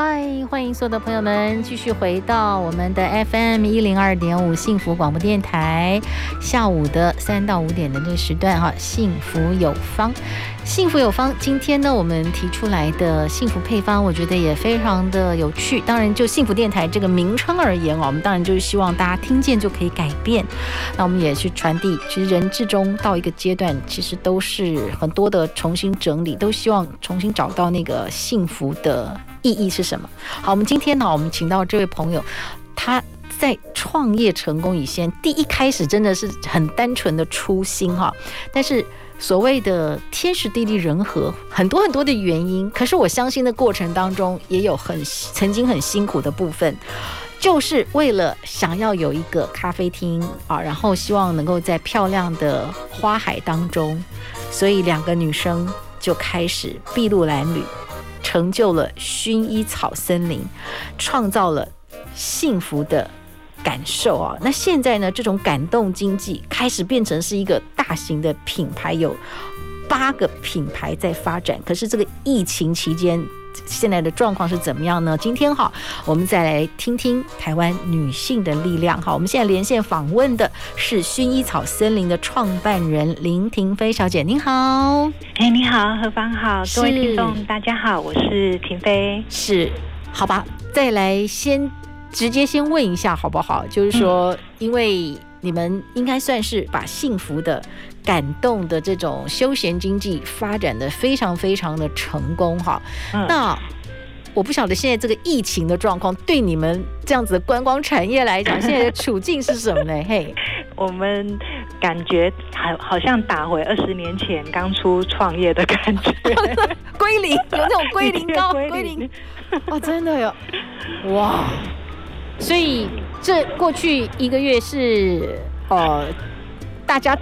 嗨，欢迎所有的朋友们继续回到我们的 FM 一零二点五幸福广播电台，下午的三到五点的这个时段哈，幸福有方，幸福有方。今天呢，我们提出来的幸福配方，我觉得也非常的有趣。当然，就幸福电台这个名称而言哦，我们当然就是希望大家听见就可以改变。那我们也去传递，其实人至终到一个阶段，其实都是很多的重新整理，都希望重新找到那个幸福的。意义是什么？好，我们今天呢，我们请到这位朋友，他在创业成功以前，第一开始真的是很单纯的初心哈。但是所谓的天时地利人和，很多很多的原因，可是我相信的过程当中也有很曾经很辛苦的部分，就是为了想要有一个咖啡厅啊，然后希望能够在漂亮的花海当中，所以两个女生就开始筚路蓝缕。成就了薰衣草森林，创造了幸福的感受啊！那现在呢，这种感动经济开始变成是一个大型的品牌，有八个品牌在发展。可是这个疫情期间，现在的状况是怎么样呢？今天哈，我们再来听听台湾女性的力量。哈，我们现在连线访问的是薰衣草森林的创办人林婷飞小姐，您好。哎，你好，何芳好，各位听众大家好，我是婷飞。是，好吧，再来先直接先问一下好不好？就是说，嗯、因为你们应该算是把幸福的。感动的这种休闲经济发展的非常非常的成功哈，嗯、那我不晓得现在这个疫情的状况对你们这样子的观光产业来讲，现在的处境是什么呢？嘿，我们感觉好好像打回二十年前刚出创业的感觉，归零，有那种归零高 归零，哦，真的有哇！所以这过去一个月是呃大家。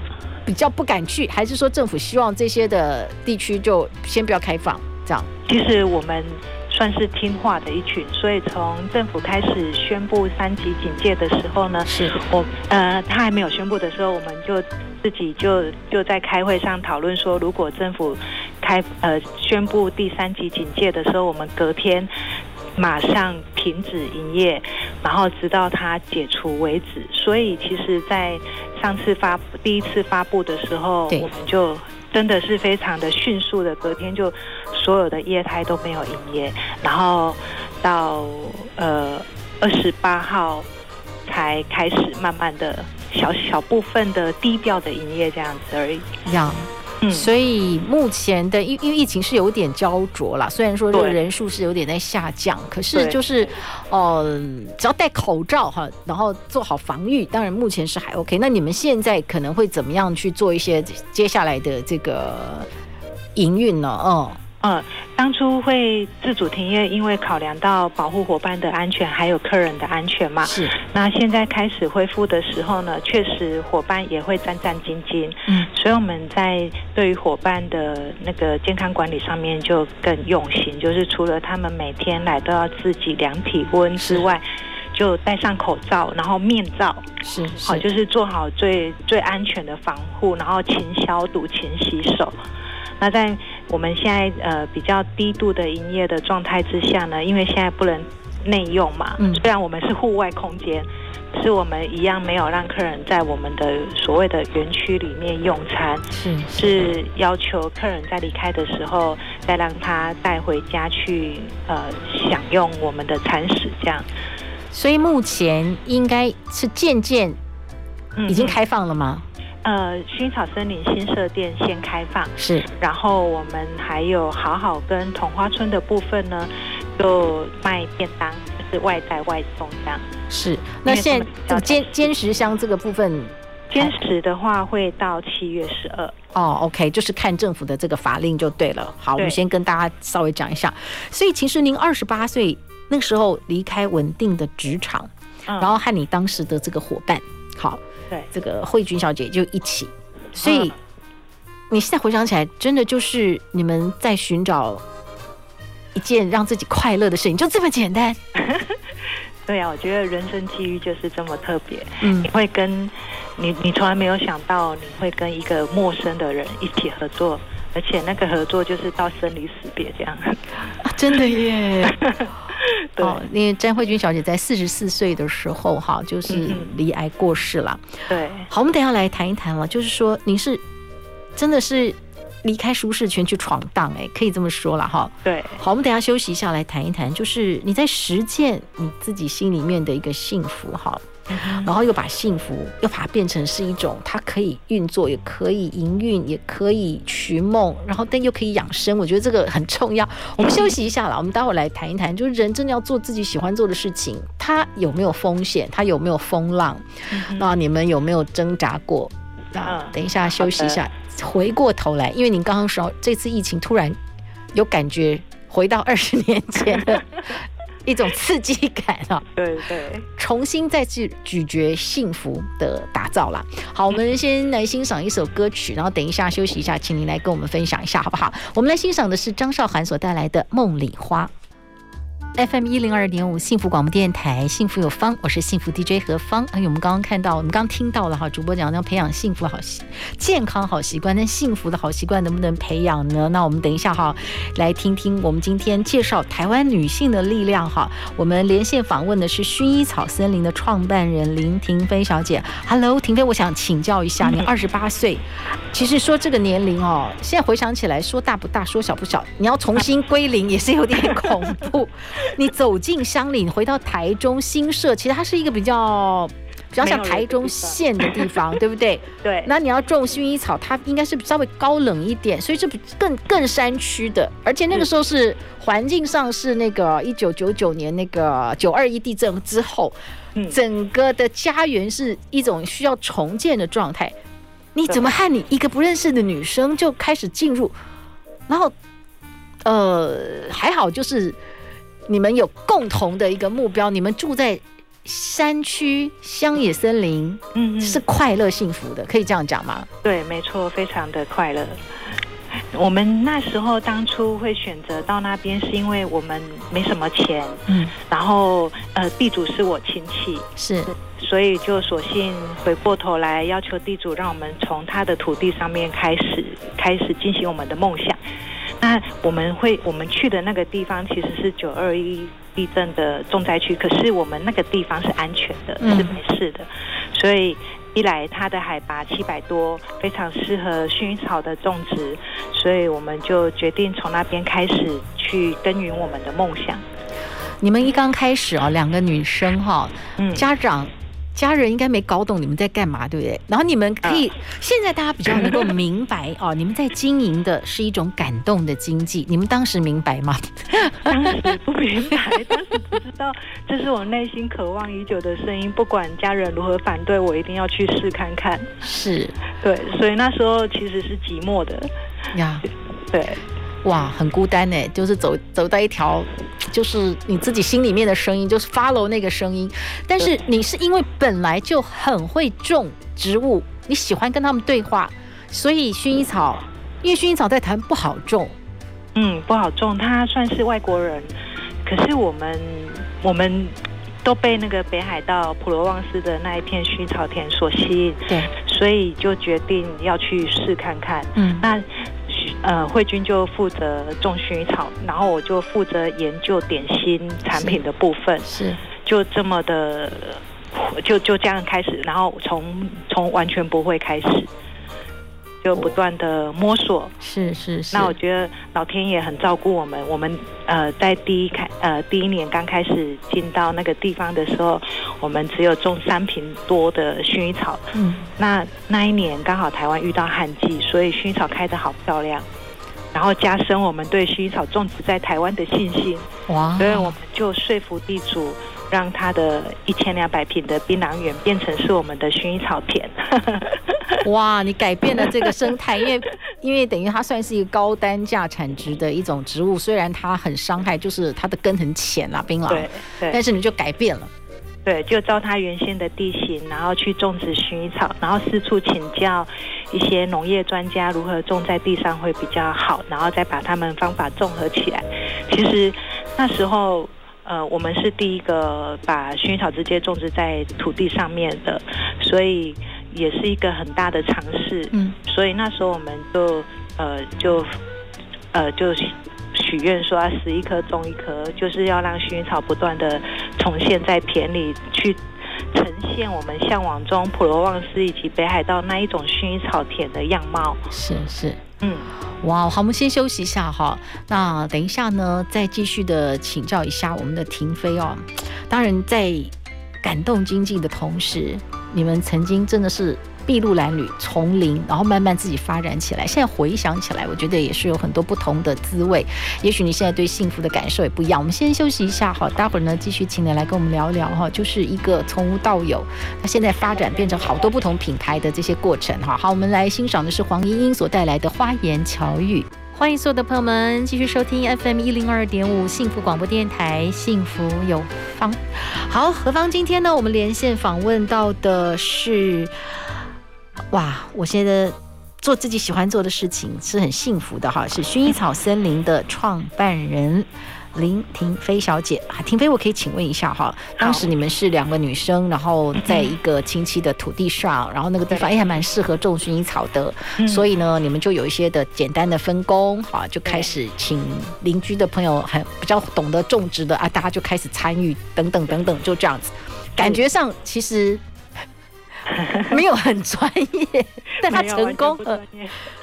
比较不敢去，还是说政府希望这些的地区就先不要开放？这样，其实我们算是听话的一群，所以从政府开始宣布三级警戒的时候呢，是我呃他还没有宣布的时候，我们就自己就就在开会上讨论说，如果政府开呃宣布第三级警戒的时候，我们隔天马上停止营业，然后直到它解除为止。所以其实，在上次发第一次发布的时候，我们就真的是非常的迅速的，隔天就所有的业态都没有营业，然后到呃二十八号才开始慢慢的小小部分的低调的营业这样子而已。要。嗯，所以目前的因因为疫情是有点焦灼啦，虽然说这个人数是有点在下降，可是就是，呃，只要戴口罩哈，然后做好防御，当然目前是还 OK。那你们现在可能会怎么样去做一些接下来的这个营运呢？嗯。嗯，当初会自主停业，因为考量到保护伙伴的安全，还有客人的安全嘛。是。那现在开始恢复的时候呢，确实伙伴也会战战兢兢。嗯。所以我们在对于伙伴的那个健康管理上面就更用心，就是除了他们每天来都要自己量体温之外，就戴上口罩，然后面罩。是。是好，就是做好最最安全的防护，然后勤消毒、勤洗手。那在我们现在呃比较低度的营业的状态之下呢，因为现在不能内用嘛，嗯，虽然我们是户外空间，是我们一样没有让客人在我们的所谓的园区里面用餐，是是要求客人在离开的时候再让他带回家去呃享用我们的餐食这样。所以目前应该是渐渐已经开放了吗？嗯呃，薰衣草森林新设店先开放，是，然后我们还有好好跟桐花村的部分呢，就卖便当，就是外带外送这样。是，那现在这个尖尖石乡这个部分坚持的话会到七月十二。哦，OK，就是看政府的这个法令就对了。好，我们先跟大家稍微讲一下。所以其实您二十八岁那个时候离开稳定的职场，然后和你当时的这个伙伴，好，对，这个慧君小姐就一起。所以你现在回想起来，真的就是你们在寻找一件让自己快乐的事情，就这么简单。对啊，我觉得人生际遇就是这么特别。嗯，你会跟你，你从来没有想到你会跟一个陌生的人一起合作，而且那个合作就是到生离死别这样。啊，真的耶！对，哦，因为詹慧君小姐在四十四岁的时候，哈，就是离癌过世了。对，好，我们等一下来谈一谈了，就是说你是真的是。离开舒适圈去闯荡，哎，可以这么说了哈。对，好，我们等一下休息一下来谈一谈，就是你在实践你自己心里面的一个幸福哈，然后又把幸福又把它变成是一种它可以运作，也可以营运，也可以寻梦，然后但又可以养生，我觉得这个很重要。我们休息一下了，我们待会儿来谈一谈，就是人真的要做自己喜欢做的事情，它有没有风险，它有没有风浪？那你们有没有挣扎过？那等一下休息一下。回过头来，因为您刚刚说这次疫情突然有感觉回到二十年前的 一种刺激感啊，对对，重新再去咀嚼幸福的打造啦。好，我们先来欣赏一首歌曲，然后等一下休息一下，请您来跟我们分享一下好不好？我们来欣赏的是张韶涵所带来的《梦里花》。FM 一零二点五幸福广播电台，幸福有方，我是幸福 DJ 何芳。哎，我们刚刚看到，我们刚听到了哈，主播讲要培养幸福好习健康好习惯，那幸福的好习惯能不能培养呢？那我们等一下哈，来听听我们今天介绍台湾女性的力量哈。我们连线访问的是薰衣草森林的创办人林婷飞小姐。Hello，婷飞，我想请教一下，你二十八岁，其实说这个年龄哦，现在回想起来，说大不大，说小不小，你要重新归零也是有点恐怖。你走进乡里，回到台中新社，其实它是一个比较比较像台中县的地方，对不对？对。那你要种薰衣草，它应该是稍微高冷一点，所以这更更山区的，而且那个时候是环境上是那个一九九九年那个九二一地震之后，整个的家园是一种需要重建的状态。你怎么和你一个不认识的女生就开始进入？然后，呃，还好就是。你们有共同的一个目标，你们住在山区乡野森林，嗯，是快乐幸福的，可以这样讲吗？对，没错，非常的快乐。我们那时候当初会选择到那边，是因为我们没什么钱，嗯，然后呃，地主是我亲戚，是，所以就索性回过头来要求地主，让我们从他的土地上面开始，开始进行我们的梦想。那我们会，我们去的那个地方其实是九二一地震的重灾区，可是我们那个地方是安全的，是没事的。所以一来它的海拔七百多，非常适合薰衣草的种植，所以我们就决定从那边开始去耕耘我们的梦想。你们一刚开始啊，两个女生哈，嗯，家长。家人应该没搞懂你们在干嘛，对不对？然后你们可以，现在大家比较能够明白 哦，你们在经营的是一种感动的经济。你们当时明白吗？当时不明白，当时不知道，这是我内心渴望已久的声音。不管家人如何反对，我一定要去试看看。是，对，所以那时候其实是寂寞的呀，对。哇，很孤单呢，就是走走到一条，就是你自己心里面的声音，就是 follow 那个声音。但是你是因为本来就很会种植物，你喜欢跟他们对话，所以薰衣草，因为薰衣草在台湾不好种，嗯，不好种，它算是外国人。可是我们我们都被那个北海道普罗旺斯的那一片薰衣草田所吸引，对，所以就决定要去试看看。嗯，那。呃，慧君就负责种薰衣草，然后我就负责研究点心产品的部分，是，是就这么的，就就这样开始，然后从从完全不会开始。就不断的摸索，是是是。那我觉得老天爷很照顾我们。我们呃在第一开呃第一年刚开始进到那个地方的时候，我们只有种三瓶多的薰衣草。嗯。那那一年刚好台湾遇到旱季，所以薰衣草开的好漂亮。然后加深我们对薰衣草种植在台湾的信心。哇！所以我们就说服地主，让他的一千两百坪的槟榔园变成是我们的薰衣草田。哇！你改变了这个生态，因为 因为等于它算是一个高单价产值的一种植物，虽然它很伤害，就是它的根很浅啊，槟榔。对对。但是你就改变了。对，就照它原先的地形，然后去种植薰衣草，然后四处请教一些农业专家如何种在地上会比较好，然后再把他们方法综合起来。其实那时候，呃，我们是第一个把薰衣草直接种植在土地上面的，所以也是一个很大的尝试。嗯，所以那时候我们就呃就呃就。许愿说要十一棵种一棵，就是要让薰衣草不断的重现在田里，去呈现我们向往中普罗旺斯以及北海道那一种薰衣草田的样貌。是是，嗯，哇，好，我们先休息一下哈。那等一下呢，再继续的请教一下我们的婷飞哦。当然，在感动经济的同时，你们曾经真的是。筚路蓝缕，从零，然后慢慢自己发展起来。现在回想起来，我觉得也是有很多不同的滋味。也许你现在对幸福的感受也不一样。我们先休息一下，好，待会儿呢继续请你来跟我们聊聊哈，就是一个从无到有，那现在发展变成好多不同品牌的这些过程哈。好，我们来欣赏的是黄莺莺所带来的花言巧语。欢迎所有的朋友们继续收听 FM 一零二点五幸福广播电台，幸福有方。好，何方今天呢，我们连线访问到的是。哇，我现在做自己喜欢做的事情是很幸福的哈，是薰衣草森林的创办人林婷飞小姐。婷飞，我可以请问一下哈，当时你们是两个女生，然后在一个亲戚的土地上，然后那个地方哎还蛮适合种薰衣草的，所以呢，你们就有一些的简单的分工哈，就开始请邻居的朋友还比较懂得种植的啊，大家就开始参与等等等等，就这样子，感觉上其实。没有很专业，但他成功了。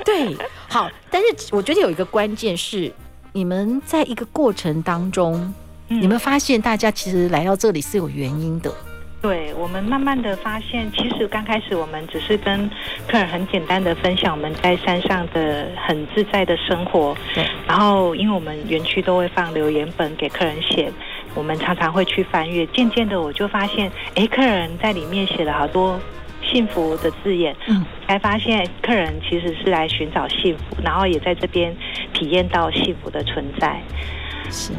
对，好，但是我觉得有一个关键是，你们在一个过程当中，嗯、你们发现大家其实来到这里是有原因的。对，我们慢慢的发现，其实刚开始我们只是跟客人很简单的分享我们在山上的很自在的生活。对，然后因为我们园区都会放留言本给客人写。我们常常会去翻阅，渐渐的我就发现，哎，客人在里面写了好多幸福的字眼，嗯，才发现客人其实是来寻找幸福，然后也在这边体验到幸福的存在。是，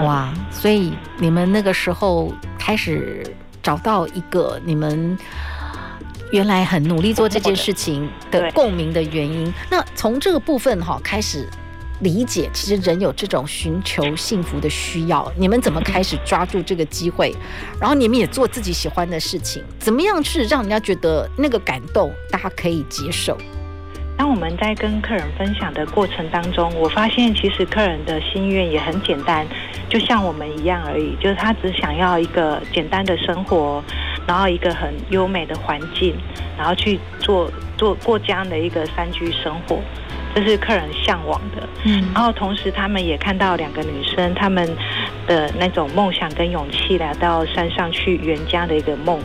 哇，所以你们那个时候开始找到一个你们原来很努力做这件事情的共鸣的原因。那从这个部分哈开始。理解，其实人有这种寻求幸福的需要。你们怎么开始抓住这个机会？然后你们也做自己喜欢的事情，怎么样去让人家觉得那个感动，大家可以接受？当我们在跟客人分享的过程当中，我发现其实客人的心愿也很简单，就像我们一样而已，就是他只想要一个简单的生活，然后一个很优美的环境，然后去做做过这样的一个山居生活。这是客人向往的，嗯，然后同时他们也看到两个女生他们的那种梦想跟勇气来到山上去圆家的一个梦，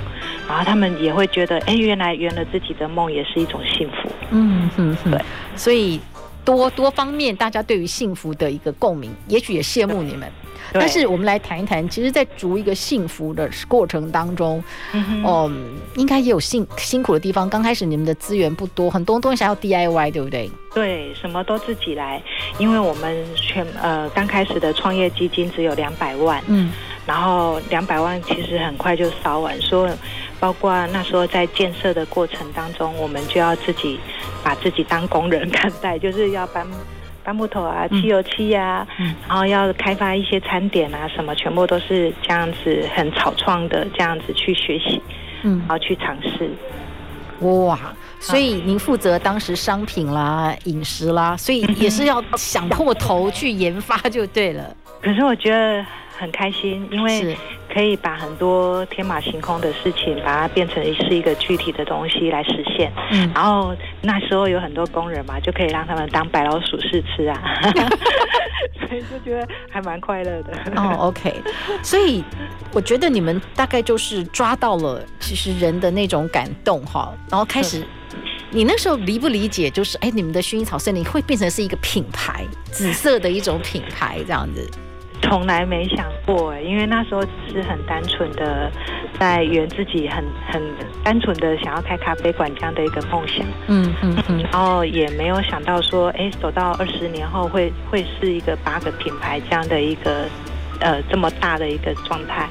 然后他们也会觉得，哎，原来圆了自己的梦也是一种幸福，嗯嗯嗯，对，所以多多方面大家对于幸福的一个共鸣，也许也羡慕你们。但是我们来谈一谈，其实，在逐一个幸福的过程当中，嗯，嗯，应该也有辛辛苦的地方。刚开始你们的资源不多，很多东西还要 DIY，对不对？对，什么都自己来，因为我们全呃刚开始的创业基金只有两百万，嗯，然后两百万其实很快就烧完，所以包括那时候在建设的过程当中，我们就要自己把自己当工人看待，就是要搬。搬木头啊，漆油漆呀，然后要开发一些餐点啊，什么全部都是这样子很草创的这样子去学习，嗯，然后去尝试。哇，所以您负责当时商品啦、饮食啦，所以也是要 想破头去研发就对了。可是我觉得。很开心，因为可以把很多天马行空的事情，把它变成是一个具体的东西来实现。嗯，然后那时候有很多工人嘛，就可以让他们当白老鼠试吃啊，所以就觉得还蛮快乐的。哦，OK，所以我觉得你们大概就是抓到了其实人的那种感动哈，然后开始。你那时候理不理解？就是哎，你们的薰衣草森林会变成是一个品牌，紫色的一种品牌这样子。从来没想过，因为那时候只是很单纯的在圆自己很很单纯的想要开咖啡馆这样的一个梦想。嗯嗯嗯，然后也没有想到说，哎，走到二十年后会会是一个八个品牌这样的一个呃这么大的一个状态。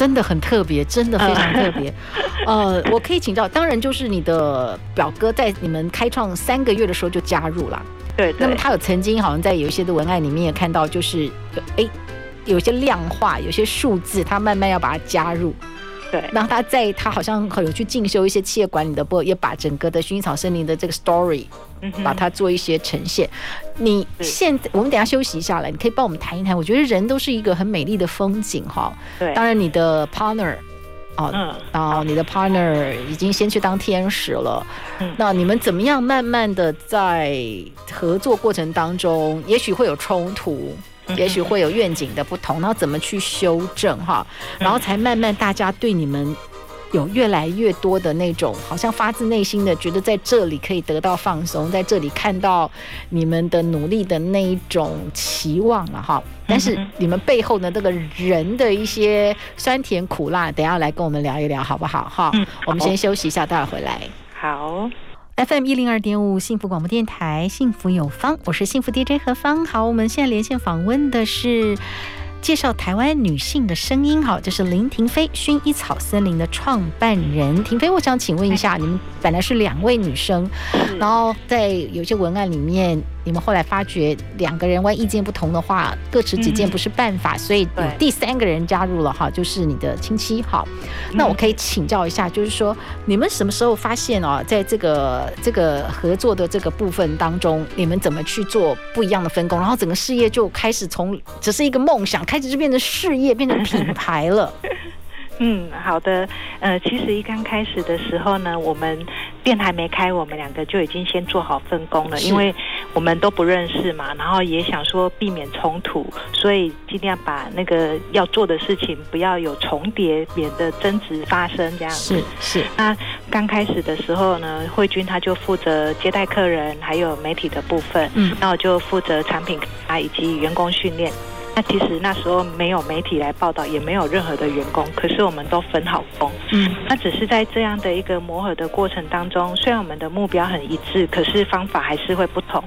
真的很特别，真的非常特别。呃，我可以请教，当然就是你的表哥在你们开创三个月的时候就加入了。对，那么他有曾经好像在有一些的文案里面也看到，就是哎，有些量化，有些数字，他慢慢要把它加入。对，然后他在他好像有去进修一些企业管理的，不也把整个的薰衣草森林的这个 story，把它做一些呈现。你现在我们等下休息一下来，你可以帮我们谈一谈。我觉得人都是一个很美丽的风景哈。对，当然你的 partner。哦，嗯，然后你的 partner 已经先去当天使了，嗯，那你们怎么样慢慢的在合作过程当中，也许会有冲突，也许会有愿景的不同，然后怎么去修正哈，然后才慢慢大家对你们。有越来越多的那种，好像发自内心的觉得在这里可以得到放松，在这里看到你们的努力的那一种期望了哈。但是你们背后的那个人的一些酸甜苦辣，等一下来跟我们聊一聊好不好？哈，我们先休息一下，待会回来。好，FM 一零二点五幸福广播电台，幸福有方，我是幸福 DJ 何芳。好，我们现在连线访问的是。介绍台湾女性的声音，哈，这是林婷飞薰衣草森林的创办人。婷飞，我想请问一下，你们本来是两位女生，然后在有些文案里面。你们后来发觉两个人万一意见不同的话，各持己见不是办法，嗯、所以有第三个人加入了哈，就是你的亲戚好。那我可以请教一下，就是说你们什么时候发现哦，在这个这个合作的这个部分当中，你们怎么去做不一样的分工，然后整个事业就开始从只是一个梦想，开始就变成事业，变成品牌了。嗯，好的。呃，其实一刚开始的时候呢，我们店还没开，我们两个就已经先做好分工了，因为我们都不认识嘛，然后也想说避免冲突，所以尽量把那个要做的事情不要有重叠，免得争执发生这样子。是是。那刚开始的时候呢，慧君他就负责接待客人，还有媒体的部分，嗯，那我就负责产品啊以及员工训练。那其实那时候没有媒体来报道，也没有任何的员工，可是我们都分好工。嗯，那只是在这样的一个磨合的过程当中，虽然我们的目标很一致，可是方法还是会不同，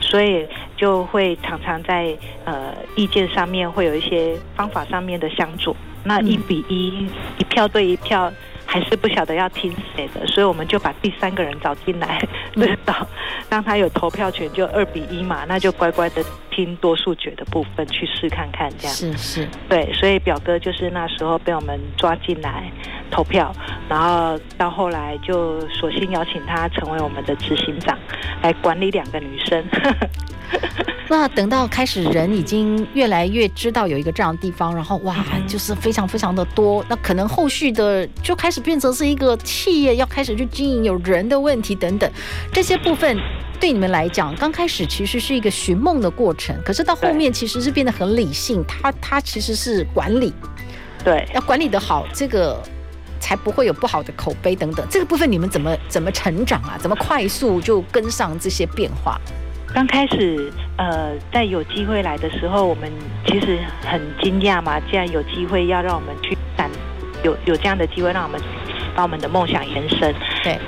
所以就会常常在呃意见上面会有一些方法上面的相左。那一比一，一票对一票。还是不晓得要听谁的，所以我们就把第三个人找进来，对，找让他有投票权，就二比一嘛，那就乖乖的听多数决的部分去试看看，这样。是是，对，所以表哥就是那时候被我们抓进来投票，然后到后来就索性邀请他成为我们的执行长，来管理两个女生。那等到开始，人已经越来越知道有一个这样的地方，然后哇，就是非常非常的多。那可能后续的就开始变成是一个企业要开始去经营，有人的问题等等，这些部分对你们来讲，刚开始其实是一个寻梦的过程，可是到后面其实是变得很理性。它它其实是管理，对，要管理的好，这个才不会有不好的口碑等等。这个部分你们怎么怎么成长啊？怎么快速就跟上这些变化？刚开始，呃，在有机会来的时候，我们其实很惊讶嘛。既然有机会要让我们去展，有有这样的机会让我们把我们的梦想延伸，对，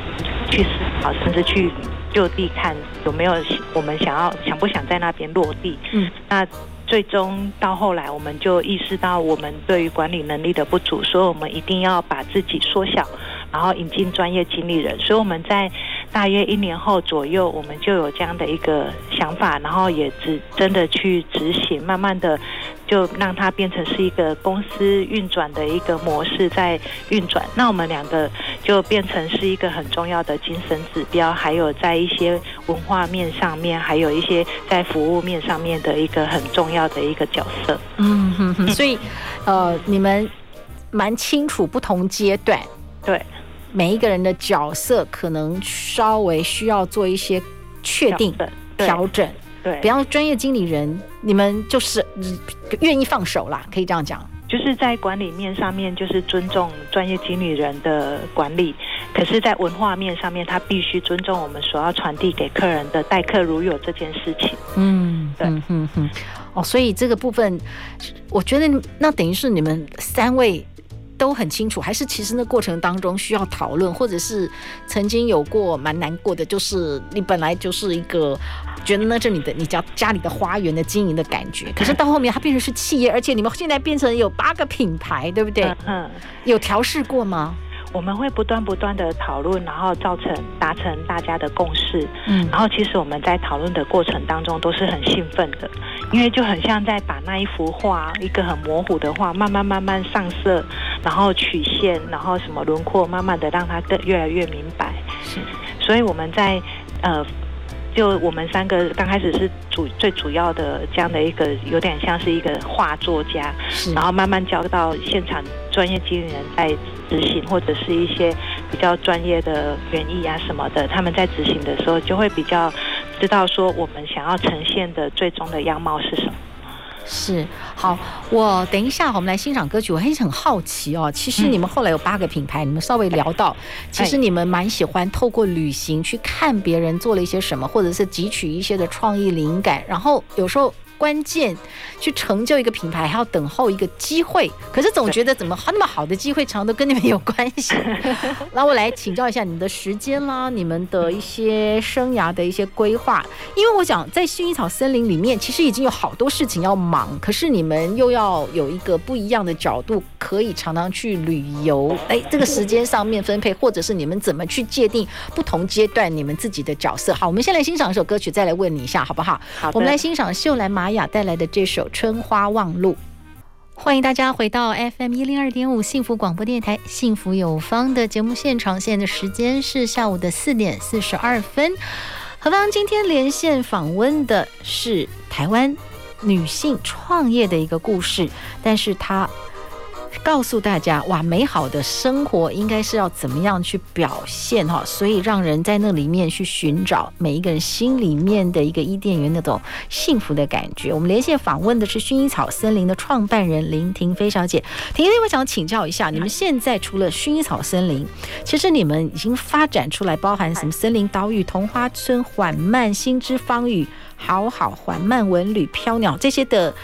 去思考，甚至去就地看有没有我们想要想不想在那边落地。嗯，那最终到后来，我们就意识到我们对于管理能力的不足，所以我们一定要把自己缩小，然后引进专业经理人。所以我们在。大约一年后左右，我们就有这样的一个想法，然后也只真的去执行，慢慢的就让它变成是一个公司运转的一个模式在运转。那我们两个就变成是一个很重要的精神指标，还有在一些文化面上面，还有一些在服务面上面的一个很重要的一个角色。嗯哼哼，所以呃，你们蛮清楚不同阶段，对。每一个人的角色可能稍微需要做一些确定调整，对，比方专业经理人，你们就是愿意放手啦，可以这样讲。就是在管理面上面，就是尊重专业经理人的管理，可是，在文化面上面，他必须尊重我们所要传递给客人的待客如有这件事情。嗯，对，嗯嗯嗯。哦，所以这个部分，我觉得那等于是你们三位。都很清楚，还是其实那过程当中需要讨论，或者是曾经有过蛮难过的，就是你本来就是一个觉得那是你的你家家里的花园的经营的感觉，可是到后面它变成是企业，而且你们现在变成有八个品牌，对不对？嗯，有调试过吗？我们会不断不断的讨论，然后造成达成大家的共识。嗯，然后其实我们在讨论的过程当中都是很兴奋的，因为就很像在把那一幅画，一个很模糊的画，慢慢慢慢上色，然后曲线，然后什么轮廓，慢慢的让它更越来越明白。是，所以我们在呃。就我们三个刚开始是主最主要的这样的一个，有点像是一个画作家，然后慢慢交到现场专业经理人在执行，或者是一些比较专业的园艺啊什么的，他们在执行的时候就会比较知道说我们想要呈现的最终的样貌是什么。是好，我等一下，我们来欣赏歌曲。我还是很好奇哦，其实你们后来有八个品牌，嗯、你们稍微聊到，其实你们蛮喜欢透过旅行去看别人做了一些什么，或者是汲取一些的创意灵感，然后有时候。关键去成就一个品牌，还要等候一个机会。可是总觉得怎么那么好的机会，常常都跟你们有关系。那我来请教一下你们的时间啦，你们的一些生涯的一些规划。因为我想在薰衣草森林里面，其实已经有好多事情要忙，可是你们又要有一个不一样的角度，可以常常去旅游。哎，这个时间上面分配，或者是你们怎么去界定不同阶段你们自己的角色？好，我们先来欣赏一首歌曲，再来问你一下，好不好？好，我们来欣赏秀兰雅带来的这首《春花望路》，欢迎大家回到 FM 一零二点五幸福广播电台《幸福有方》的节目现场。现在的时间是下午的四点四十二分。何方今天连线访问的是台湾女性创业的一个故事，但是她。告诉大家哇，美好的生活应该是要怎么样去表现哈？所以让人在那里面去寻找每一个人心里面的一个伊甸园那种幸福的感觉。我们连线访问的是薰衣草森林的创办人林婷飞小姐。婷婷，我想请教一下，你们现在除了薰衣草森林，其实你们已经发展出来包含什么森林岛屿、桐花村、缓慢、心之芳语、好好、缓慢文旅、飘鸟这些的。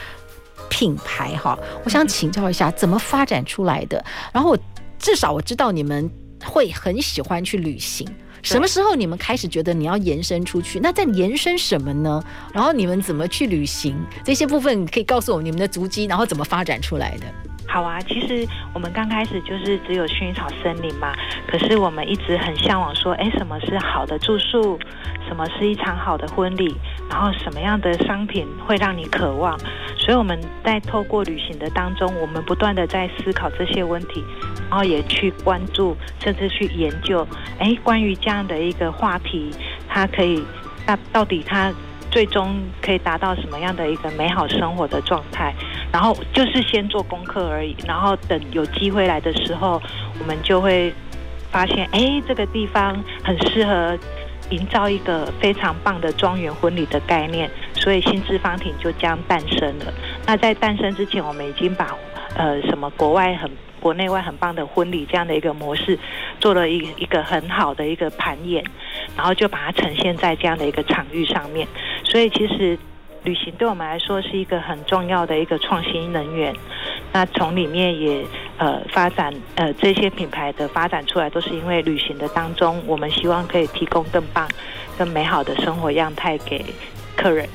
品牌哈，我想请教一下，怎么发展出来的？然后我至少我知道你们会很喜欢去旅行，什么时候你们开始觉得你要延伸出去？那在延伸什么呢？然后你们怎么去旅行？这些部分可以告诉我们你们的足迹，然后怎么发展出来的？好啊，其实我们刚开始就是只有薰衣草森林嘛，可是我们一直很向往说，哎，什么是好的住宿？什么是一场好的婚礼？然后什么样的商品会让你渴望？所以我们在透过旅行的当中，我们不断的在思考这些问题，然后也去关注，甚至去研究，哎，关于这样的一个话题，它可以，那到底它最终可以达到什么样的一个美好生活的状态？然后就是先做功课而已，然后等有机会来的时候，我们就会发现，哎，这个地方很适合。营造一个非常棒的庄园婚礼的概念，所以心之芳庭就这样诞生了。那在诞生之前，我们已经把呃什么国外很国内外很棒的婚礼这样的一个模式做了一一个很好的一个盘演，然后就把它呈现在这样的一个场域上面。所以其实。旅行对我们来说是一个很重要的一个创新能源。那从里面也呃发展呃这些品牌的发展出来，都是因为旅行的当中，我们希望可以提供更棒、更美好的生活样态给客人。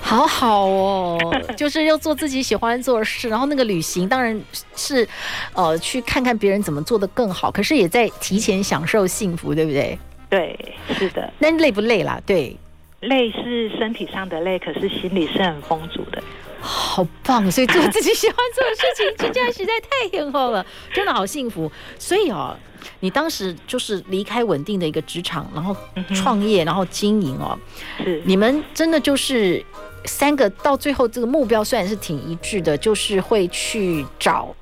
好好哦，就是要做自己喜欢做的事。然后那个旅行当然是呃去看看别人怎么做的更好，可是也在提前享受幸福，对不对？对，是的。那累不累啦？对。累是身体上的累，可是心里是很丰足的，好棒！所以做自己喜欢做的事情，这家实在太很好了，真的好幸福。所以哦，你当时就是离开稳定的一个职场，然后创业，然后经营哦，是你们真的就是三个到最后这个目标虽然是挺一致的，就是会去找。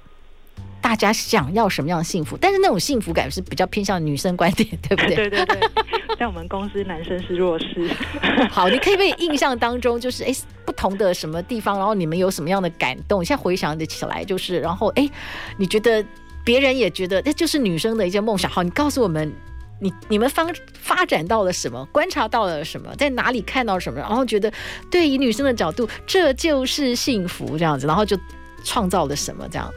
大家想要什么样的幸福？但是那种幸福感是比较偏向女生观点，对不对？对 对对，在我们公司，男生是弱势。好，你可以被印象当中就是哎，不同的什么地方，然后你们有什么样的感动？现在回想得起来，就是然后哎，你觉得别人也觉得那就是女生的一些梦想。好，你告诉我们，你你们方发展到了什么，观察到了什么，在哪里看到什么，然后觉得对于女生的角度，这就是幸福这样子，然后就创造了什么这样。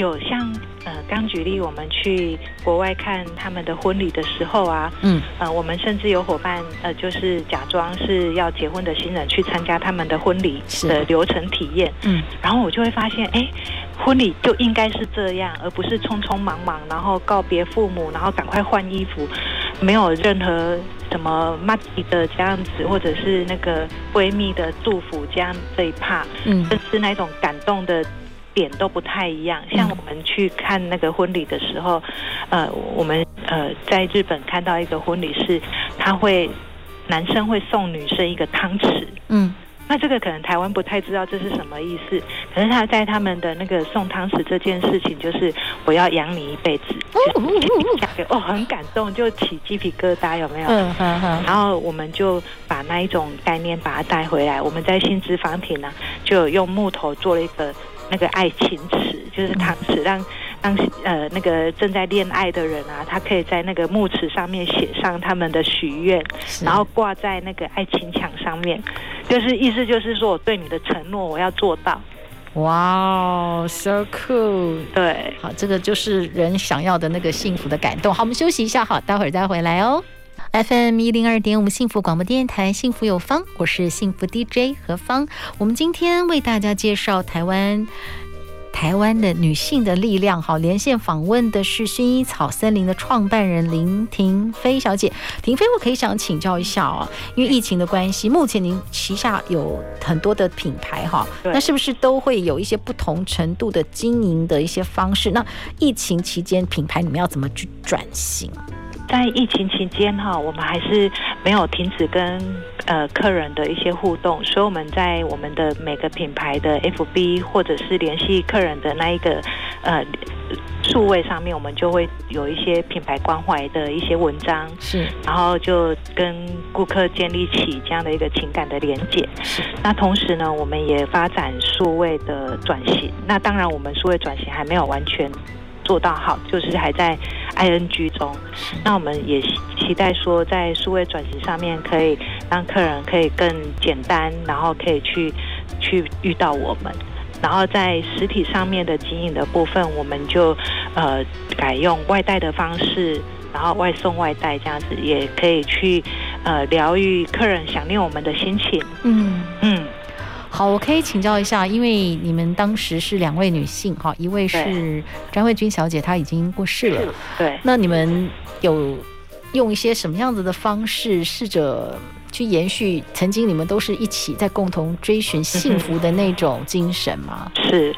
有像呃，刚举例，我们去国外看他们的婚礼的时候啊，嗯，呃，我们甚至有伙伴呃，就是假装是要结婚的新人去参加他们的婚礼的流程体验，嗯，然后我就会发现，哎，婚礼就应该是这样，而不是匆匆忙忙，然后告别父母，然后赶快换衣服，没有任何什么妈吉的这样子，或者是那个闺蜜的祝福这样这一趴，嗯，就是那种感动的。点都不太一样，像我们去看那个婚礼的时候，呃，我们呃在日本看到一个婚礼是，他会男生会送女生一个汤匙，嗯，那这个可能台湾不太知道这是什么意思，可是他在他们的那个送汤匙这件事情，就是我要养你一辈子，就是、哦，很感动，就起鸡皮疙瘩，有没有？嗯嗯嗯。然后我们就把那一种概念把它带回来，我们在新知坊亭呢，就用木头做了一个。那个爱情池就是汤池，让让呃那个正在恋爱的人啊，他可以在那个木池上面写上他们的许愿，然后挂在那个爱情墙上面，就是意思就是说我对你的承诺我要做到。哇，wow，so cool！对，好，这个就是人想要的那个幸福的感动。好，我们休息一下，好，待会儿再回来哦。FM 一零二点五幸福广播电台，幸福有方，我是幸福 DJ 何芳。我们今天为大家介绍台湾台湾的女性的力量。好，连线访问的是薰衣草森林的创办人林婷飞小姐。婷飞，我可以想请教一下哦，因为疫情的关系，目前您旗下有很多的品牌哈，那是不是都会有一些不同程度的经营的一些方式？那疫情期间，品牌你们要怎么去转型？在疫情期间哈，我们还是没有停止跟呃客人的一些互动，所以我们在我们的每个品牌的 FB 或者是联系客人的那一个呃数位上面，我们就会有一些品牌关怀的一些文章，是，然后就跟顾客建立起这样的一个情感的连接。是，那同时呢，我们也发展数位的转型。那当然，我们数位转型还没有完全。做到好，就是还在 ing 中。那我们也期待说，在数位转型上面，可以让客人可以更简单，然后可以去去遇到我们。然后在实体上面的经营的部分，我们就呃改用外带的方式，然后外送外带这样子，也可以去呃疗愈客人想念我们的心情。嗯嗯。好，我可以请教一下，因为你们当时是两位女性哈，一位是张慧君小姐，她已经过世了。对，那你们有用一些什么样子的方式，试着去延续曾经你们都是一起在共同追寻幸福的那种精神吗？是。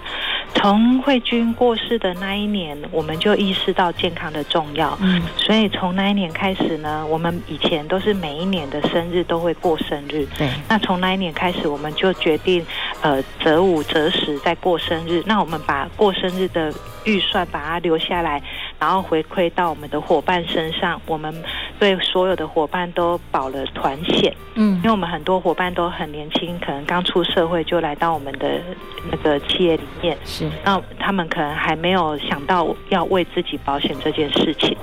从慧君过世的那一年，我们就意识到健康的重要。嗯，所以从那一年开始呢，我们以前都是每一年的生日都会过生日。对，那从那一年开始，我们就决定，呃，择五择十再过生日。那我们把过生日的预算把它留下来，然后回馈到我们的伙伴身上。我们对所有的伙伴都保了团险，嗯，因为我们很多伙伴都很年轻，可能刚出社会就来到我们的那个企业里面，是，那他们可能还没有想到要为自己保险这件事情，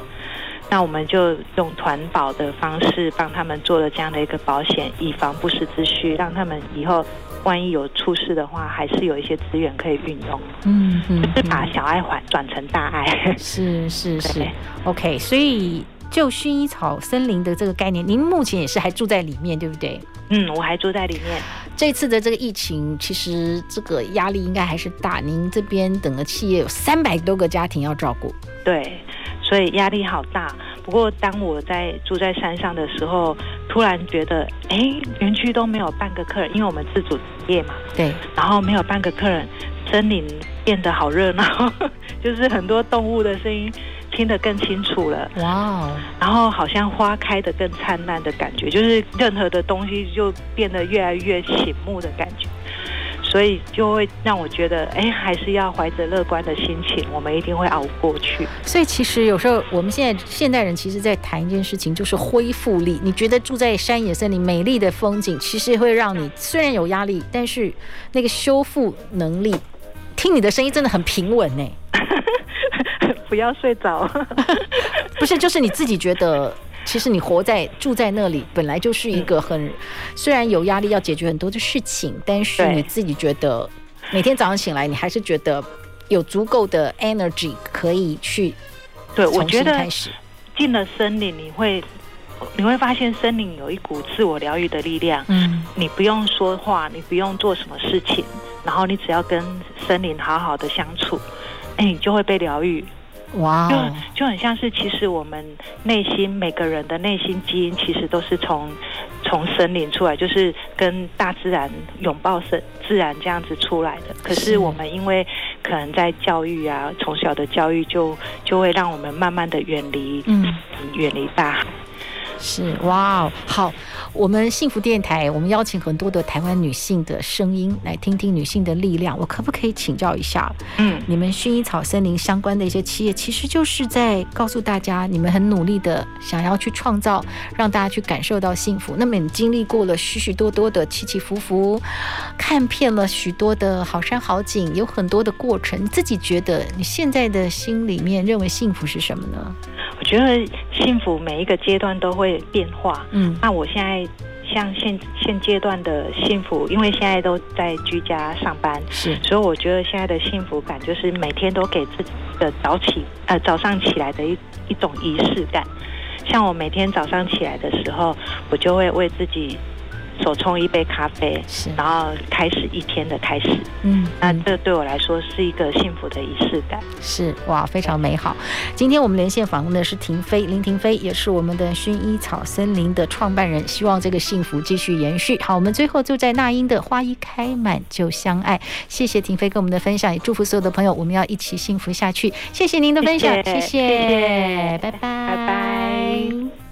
那我们就用团保的方式帮他们做了这样的一个保险，以防不时之需，让他们以后。万一有出事的话，还是有一些资源可以运用。嗯嗯，就是把小爱还转成大爱。是是是，OK。所以就薰衣草森林的这个概念，您目前也是还住在里面，对不对？嗯，我还住在里面。这次的这个疫情，其实这个压力应该还是大。您这边整个企业有三百多个家庭要照顾。对。所以压力好大。不过当我在住在山上的时候，突然觉得，哎，园区都没有半个客人，因为我们自主业嘛。对。然后没有半个客人，森林变得好热闹，就是很多动物的声音听得更清楚了。哇。然后好像花开得更灿烂的感觉，就是任何的东西就变得越来越醒目的感觉。所以就会让我觉得，哎，还是要怀着乐观的心情，我们一定会熬过去。所以其实有时候我们现在现代人其实，在谈一件事情，就是恢复力。你觉得住在山野森林，美丽的风景，其实会让你虽然有压力，但是那个修复能力，听你的声音真的很平稳呢。不要睡着。不是，就是你自己觉得，其实你活在住在那里，本来就是一个很、嗯、虽然有压力，要解决很多的事情，但是你自己觉得每天早上醒来，你还是觉得有足够的 energy 可以去。对，我觉得进了森林，你会你会发现森林有一股自我疗愈的力量。嗯，你不用说话，你不用做什么事情，然后你只要跟森林好好的相处，哎，你就会被疗愈。哇，就就很像是，其实我们内心每个人的内心基因，其实都是从从森林出来，就是跟大自然拥抱生自然这样子出来的。可是我们因为可能在教育啊，从小的教育就就会让我们慢慢的远离，嗯，远离大海。是哇，好，我们幸福电台，我们邀请很多的台湾女性的声音，来听听女性的力量。我可不可以请教一下？嗯，你们薰衣草森林相关的一些企业，其实就是在告诉大家，你们很努力的想要去创造，让大家去感受到幸福。那么你经历过了许许多多的起起伏伏，看遍了许多的好山好景，有很多的过程，你自己觉得你现在的心里面认为幸福是什么呢？我觉得幸福每一个阶段都会变化。嗯，那我现在像现现阶段的幸福，因为现在都在居家上班，是，所以我觉得现在的幸福感就是每天都给自己的早起呃早上起来的一一种仪式感。像我每天早上起来的时候，我就会为自己。手冲一杯咖啡，是，然后开始一天的开始，嗯，那这对我来说是一个幸福的仪式感，是哇，非常美好。今天我们连线访问的是婷飞林婷飞，也是我们的薰衣草森林的创办人，希望这个幸福继续延续。好，我们最后就在那英的花一开满就相爱，谢谢婷飞跟我们的分享，也祝福所有的朋友，我们要一起幸福下去。谢谢您的分享，谢谢，谢谢，拜拜，拜拜。